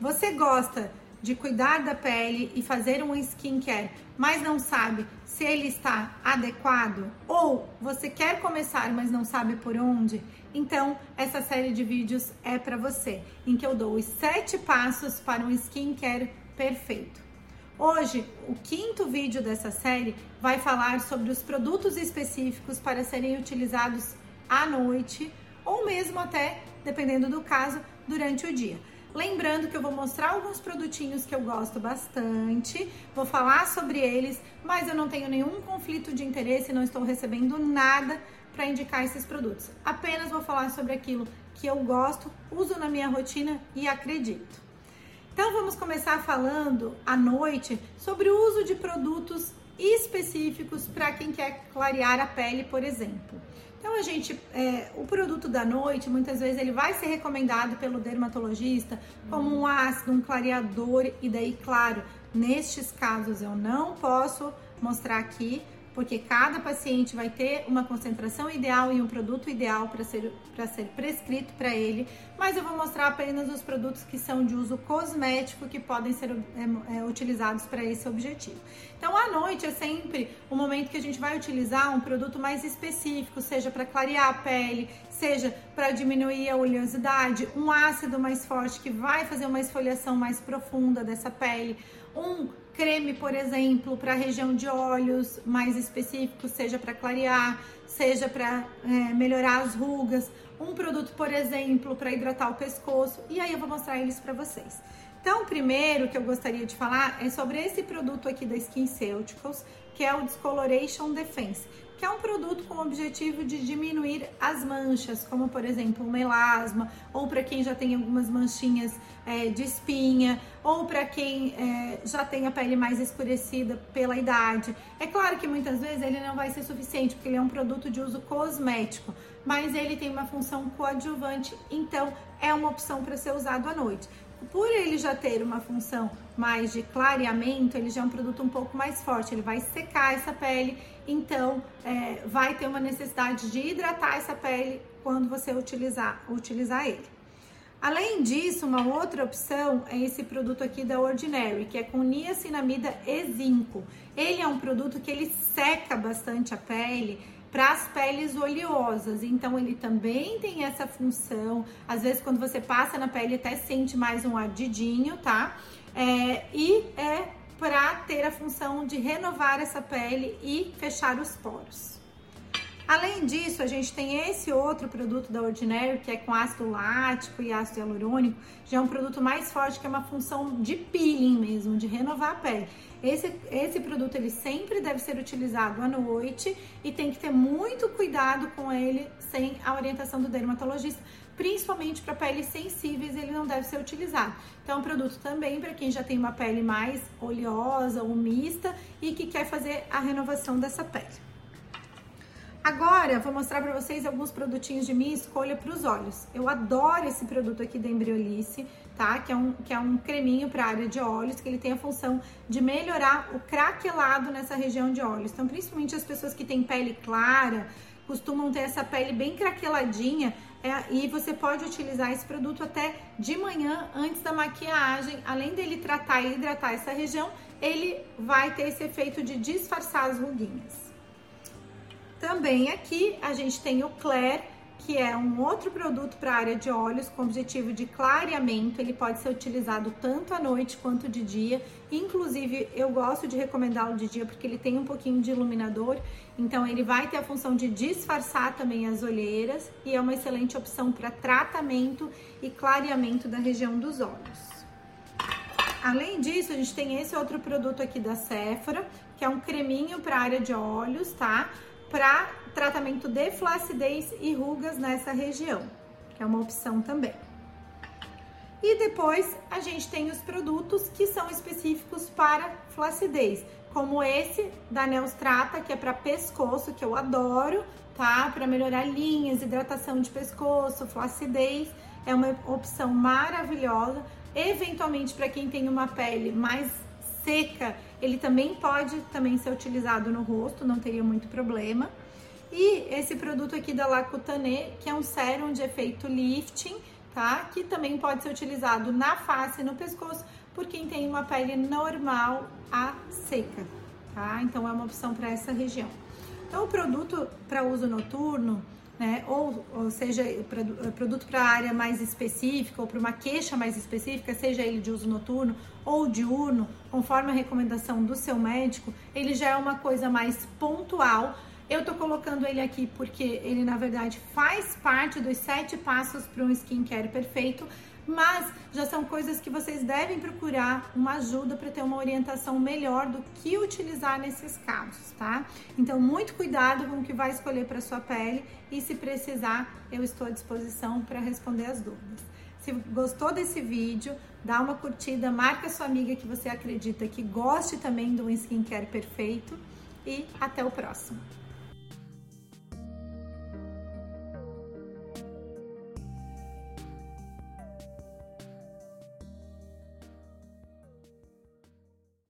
Você gosta de cuidar da pele e fazer um skincare, mas não sabe se ele está adequado? Ou você quer começar, mas não sabe por onde? Então, essa série de vídeos é para você, em que eu dou os sete passos para um skincare perfeito. Hoje, o quinto vídeo dessa série vai falar sobre os produtos específicos para serem utilizados à noite ou mesmo até, dependendo do caso, durante o dia. Lembrando que eu vou mostrar alguns produtinhos que eu gosto bastante, vou falar sobre eles, mas eu não tenho nenhum conflito de interesse, não estou recebendo nada para indicar esses produtos. Apenas vou falar sobre aquilo que eu gosto, uso na minha rotina e acredito. Então vamos começar falando à noite sobre o uso de produtos específicos para quem quer clarear a pele, por exemplo. Então a gente, é, o produto da noite, muitas vezes ele vai ser recomendado pelo dermatologista como um ácido, um clareador e daí, claro, nestes casos eu não posso mostrar aqui porque cada paciente vai ter uma concentração ideal e um produto ideal para ser, ser prescrito para ele, mas eu vou mostrar apenas os produtos que são de uso cosmético que podem ser é, é, utilizados para esse objetivo. Então, à noite é sempre o momento que a gente vai utilizar um produto mais específico, seja para clarear a pele, seja para diminuir a oleosidade, um ácido mais forte que vai fazer uma esfoliação mais profunda dessa pele, um creme, por exemplo, para a região de olhos mais específico, seja para clarear, seja para é, melhorar as rugas, um produto, por exemplo, para hidratar o pescoço, e aí eu vou mostrar eles para vocês. Então, o primeiro que eu gostaria de falar é sobre esse produto aqui da SkinCeuticals, que é o Discoloration Defense que é um produto com o objetivo de diminuir as manchas, como por exemplo o melasma, ou para quem já tem algumas manchinhas é, de espinha, ou para quem é, já tem a pele mais escurecida pela idade. É claro que muitas vezes ele não vai ser suficiente, porque ele é um produto de uso cosmético, mas ele tem uma função coadjuvante, então é uma opção para ser usado à noite por ele já ter uma função mais de clareamento, ele já é um produto um pouco mais forte, ele vai secar essa pele, então é, vai ter uma necessidade de hidratar essa pele quando você utilizar, utilizar ele. Além disso, uma outra opção é esse produto aqui da Ordinary, que é com niacinamida e zinco. Ele é um produto que ele seca bastante a pele, para as peles oleosas. Então ele também tem essa função. Às vezes quando você passa na pele até sente mais um ardidinho, tá? É, e é para ter a função de renovar essa pele e fechar os poros. Além disso, a gente tem esse outro produto da Ordinary, que é com ácido lático e ácido hialurônico, já é um produto mais forte, que é uma função de peeling mesmo, de renovar a pele. Esse, esse produto, ele sempre deve ser utilizado à noite e tem que ter muito cuidado com ele sem a orientação do dermatologista, principalmente para peles sensíveis, ele não deve ser utilizado. Então, é um produto também para quem já tem uma pele mais oleosa ou mista e que quer fazer a renovação dessa pele. Agora, vou mostrar para vocês alguns produtinhos de minha escolha para os olhos. Eu adoro esse produto aqui da Embriolice, tá? Que é um, que é um creminho para área de olhos, que ele tem a função de melhorar o craquelado nessa região de olhos. Então, principalmente as pessoas que têm pele clara, costumam ter essa pele bem craqueladinha, é, e você pode utilizar esse produto até de manhã antes da maquiagem. Além dele tratar e hidratar essa região, ele vai ter esse efeito de disfarçar as ruguinhas. Também aqui a gente tem o Claire, que é um outro produto para a área de olhos com objetivo de clareamento. Ele pode ser utilizado tanto à noite quanto de dia. Inclusive, eu gosto de recomendá-lo de dia porque ele tem um pouquinho de iluminador, então ele vai ter a função de disfarçar também as olheiras e é uma excelente opção para tratamento e clareamento da região dos olhos. Além disso, a gente tem esse outro produto aqui da Sephora, que é um creminho para área de olhos, tá? Para tratamento de flacidez e rugas nessa região, que é uma opção também. E depois a gente tem os produtos que são específicos para flacidez, como esse da Neostrata, que é para pescoço, que eu adoro, tá? Para melhorar linhas, hidratação de pescoço, flacidez, é uma opção maravilhosa. Eventualmente para quem tem uma pele mais seca, ele também pode também ser utilizado no rosto, não teria muito problema. E esse produto aqui da Lacutane, que é um sérum de efeito lifting, tá? Que também pode ser utilizado na face e no pescoço por quem tem uma pele normal a seca, tá? Então é uma opção para essa região. Então o produto para uso noturno, né, ou, ou seja, produto para área mais específica ou para uma queixa mais específica, seja ele de uso noturno ou diurno, conforme a recomendação do seu médico, ele já é uma coisa mais pontual. Eu tô colocando ele aqui porque ele, na verdade, faz parte dos sete passos para um skincare perfeito, mas já são coisas que vocês devem procurar uma ajuda para ter uma orientação melhor do que utilizar nesses casos, tá? Então, muito cuidado com o que vai escolher para sua pele e se precisar, eu estou à disposição para responder as dúvidas. Se gostou desse vídeo, dá uma curtida, marca sua amiga que você acredita que goste também do skincare perfeito e até o próximo.